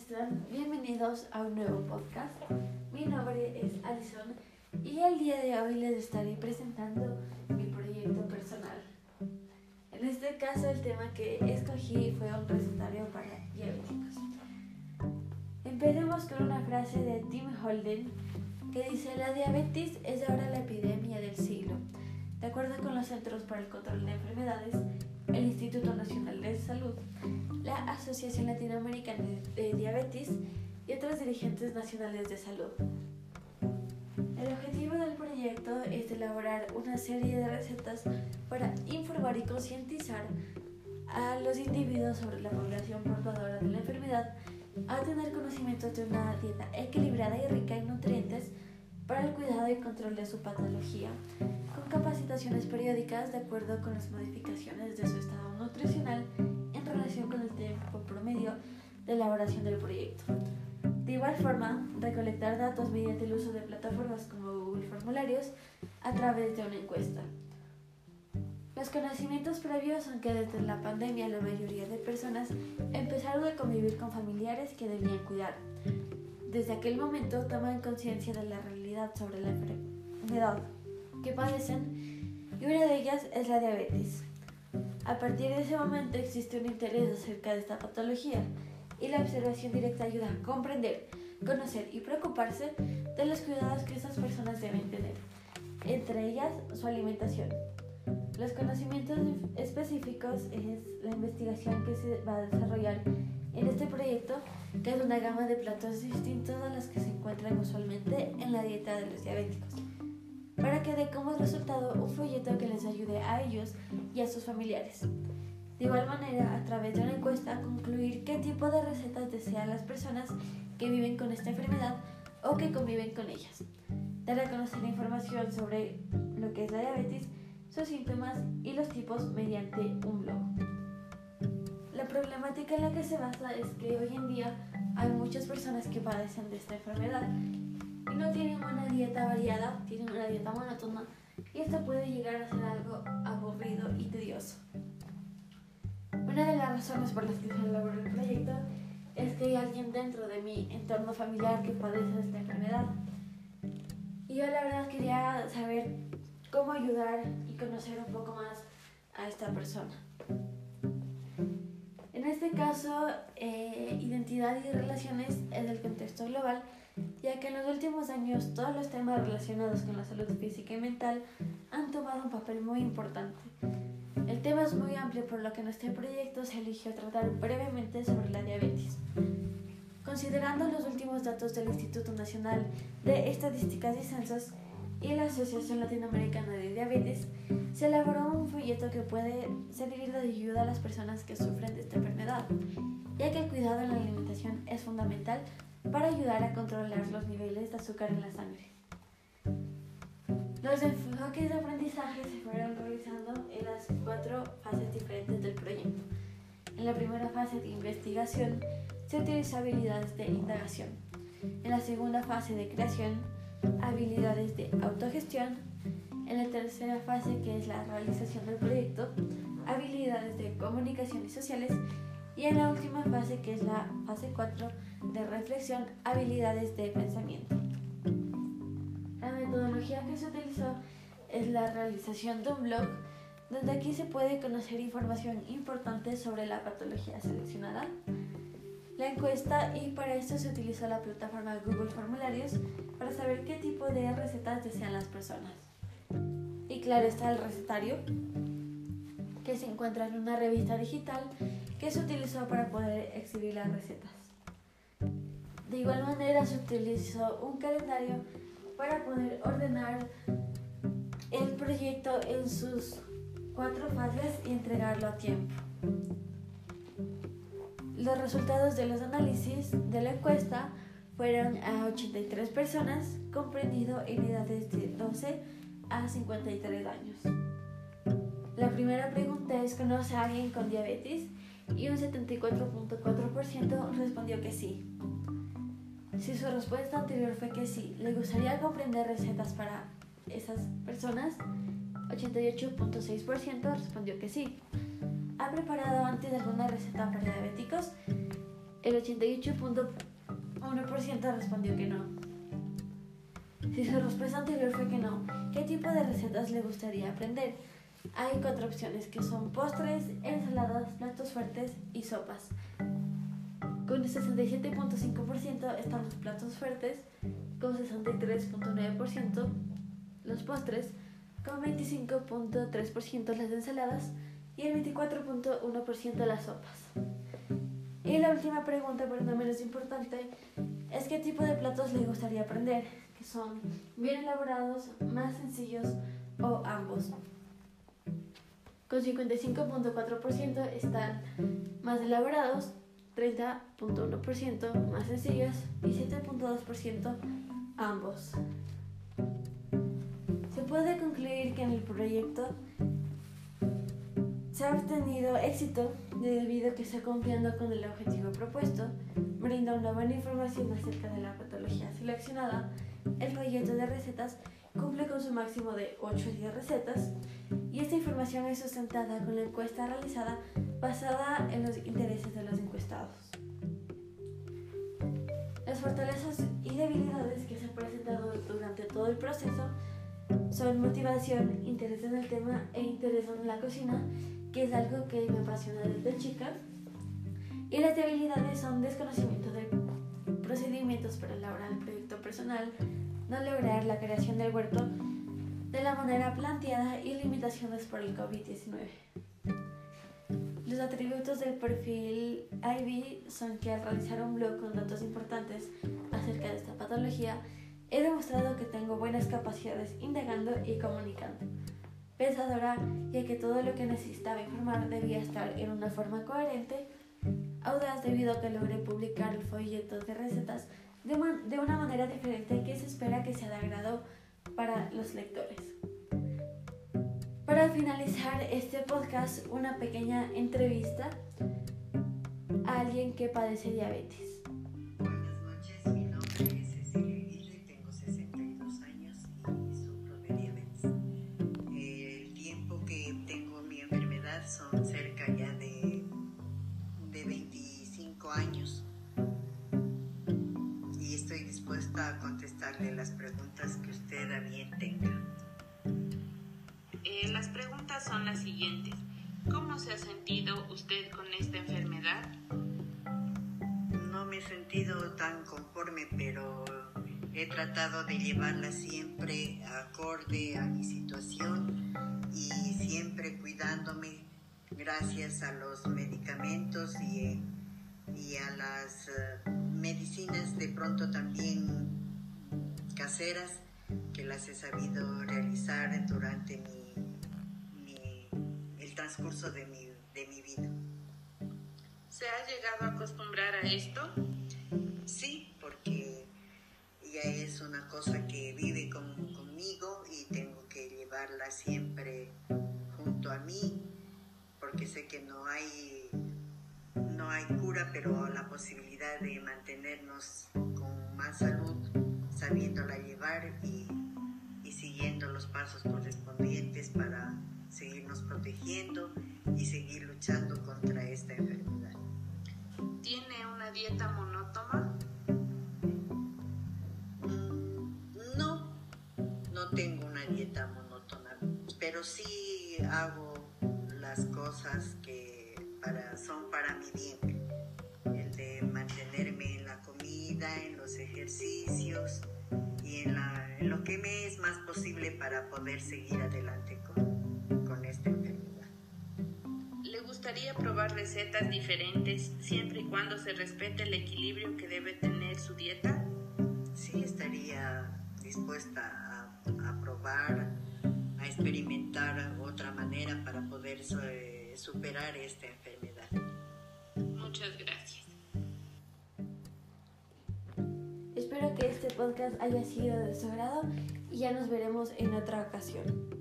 están? Bienvenidos a un nuevo podcast. Mi nombre es Alison y el día de hoy les estaré presentando mi proyecto personal. En este caso el tema que escogí fue un recetario para diabéticos. Empecemos con una frase de Tim Holden que dice la diabetes es ahora la epidemia del siglo. De acuerdo con los Centros para el Control de Enfermedades, el Instituto Nacional de Salud, la Asociación Latinoamericana de Diabetes y otros dirigentes nacionales de salud. El objetivo del proyecto es elaborar una serie de recetas para informar y concientizar a los individuos sobre la población portadora de la enfermedad a tener conocimientos de una dieta equilibrada y rica en nutrientes para el cuidado y control de su patología, con capacitaciones periódicas de acuerdo con las modificaciones de su estado nutricional en relación con el tiempo promedio de elaboración del proyecto. De igual forma, recolectar datos mediante el uso de plataformas como Google Formularios a través de una encuesta. Los conocimientos previos son que desde la pandemia la mayoría de personas empezaron a convivir con familiares que debían cuidar. Desde aquel momento toman conciencia de la realidad sobre la enfermedad que padecen y una de ellas es la diabetes. A partir de ese momento existe un interés acerca de esta patología y la observación directa ayuda a comprender, conocer y preocuparse de los cuidados que esas personas deben tener, entre ellas su alimentación. Los conocimientos específicos es la investigación que se va a desarrollar en este proyecto, que es una gama de platos distintos a los que se encuentran usualmente en la dieta de los diabéticos, para que dé como resultado un folleto que les ayude a ellos y a sus familiares. De igual manera, a través de una encuesta, concluir qué tipo de recetas desean las personas que viven con esta enfermedad o que conviven con ellas. Dar a conocer información sobre lo que es la diabetes, sus síntomas y los tipos mediante un blog. Problemática en la que se basa es que hoy en día hay muchas personas que padecen de esta enfermedad y no tienen una dieta variada, tienen una dieta monótona y esto puede llegar a ser algo aburrido y tedioso. Una de las razones por las que se elaboró el proyecto es que hay alguien dentro de mi entorno familiar que padece de esta enfermedad. Y yo la verdad quería saber cómo ayudar y conocer un poco más a esta persona. Este caso, eh, identidad y relaciones es el contexto global, ya que en los últimos años todos los temas relacionados con la salud física y mental han tomado un papel muy importante. El tema es muy amplio, por lo que en este proyecto se eligió tratar brevemente sobre la diabetes. Considerando los últimos datos del Instituto Nacional de Estadísticas y Censos, y la Asociación Latinoamericana de Diabetes, se elaboró un folleto que puede servir de ayuda a las personas que sufren de esta enfermedad, ya que el cuidado en la alimentación es fundamental para ayudar a controlar los niveles de azúcar en la sangre. Los enfoques de aprendizaje se fueron realizando en las cuatro fases diferentes del proyecto. En la primera fase de investigación se utilizó habilidades de indagación. En la segunda fase de creación habilidades de autogestión, en la tercera fase que es la realización del proyecto, habilidades de comunicaciones sociales. Y en la última fase que es la fase 4 de reflexión, habilidades de pensamiento. La metodología que se utilizó es la realización de un blog donde aquí se puede conocer información importante sobre la patología seleccionada, la encuesta y para esto se utilizó la plataforma Google Formularios para saber qué tipo de recetas desean las personas. Y claro está el recetario que se encuentra en una revista digital que se utilizó para poder exhibir las recetas. De igual manera se utilizó un calendario para poder ordenar el proyecto en sus cuatro fases y entregarlo a tiempo. Los resultados de los análisis de la encuesta fueron a 83 personas, comprendido en edades de 12 a 53 años. La primera pregunta es, ¿conoce a alguien con diabetes? Y un 74.4% respondió que sí. Si su respuesta anterior fue que sí, ¿le gustaría comprender recetas para esas personas? 88.6% respondió que sí. ¿Ha preparado antes alguna receta para diabéticos? El 88.1% respondió que no. Si su respuesta anterior fue que no, ¿qué tipo de recetas le gustaría aprender? Hay cuatro opciones que son postres, ensaladas, platos fuertes y sopas. Con el 67.5% están los platos fuertes, con 63.9% los postres, con 25.3% las ensaladas y el 24.1% las sopas. Y la última pregunta, pero no menos importante, es qué tipo de platos le gustaría aprender, que son bien elaborados, más sencillos o ambos. Con 55.4% están más elaborados, 30.1% más sencillos y 7.2% ambos. Se puede concluir que en el proyecto se ha obtenido éxito debido a que está cumpliendo con el objetivo propuesto, brinda una buena información acerca de la patología seleccionada, el proyecto de recetas cumple con su máximo de 8 a 10 recetas y esta información es sustentada con la encuesta realizada basada en los intereses de los encuestados. Las fortalezas y debilidades que se han presentado durante todo el proceso son motivación, interés en el tema e interés en la cocina, que es algo que me apasiona desde chica. Y las debilidades son desconocimiento de procedimientos para elaborar el proyecto personal, no lograr la creación del huerto de la manera planteada y limitaciones por el COVID-19. Los atributos del perfil IB son que al realizar un blog con datos importantes acerca de esta patología, he demostrado que tengo buenas capacidades indagando y comunicando. Pensadora, ya que todo lo que necesitaba informar debía estar en una forma coherente, audaz debido a que logré publicar el folleto de recetas de, de una manera diferente que se espera que sea de agrado para los lectores. Para finalizar este podcast, una pequeña entrevista a alguien que padece diabetes. Dispuesta a contestarle las preguntas que usted a bien tenga. Eh, las preguntas son las siguientes. ¿Cómo se ha sentido usted con esta enfermedad? No me he sentido tan conforme, pero he tratado de llevarla siempre acorde a mi situación y siempre cuidándome gracias a los medicamentos y, y a las uh, medicinas de pronto también caseras que las he sabido realizar durante mi, mi, el transcurso de mi, de mi vida. ¿Se ha llegado a acostumbrar a esto? Sí, porque ya es una cosa que vive con, conmigo y tengo que llevarla siempre junto a mí, porque sé que no hay, no hay cura, pero la posibilidad de mantenernos con más salud, sabiéndola llevar y, y siguiendo los pasos correspondientes para seguirnos protegiendo y seguir luchando contra esta enfermedad. ¿Tiene una dieta monótona? Mm, No, no tengo una dieta monótona, pero sí hago las cosas que para, son para mi bien. Comida, en los ejercicios y en, la, en lo que me es más posible para poder seguir adelante con, con esta enfermedad. ¿Le gustaría probar recetas diferentes siempre y cuando se respete el equilibrio que debe tener su dieta? Sí, estaría dispuesta a, a probar, a experimentar otra manera para poder eh, superar esta enfermedad. Muchas gracias. Espero que este podcast haya sido de su agrado y ya nos veremos en otra ocasión.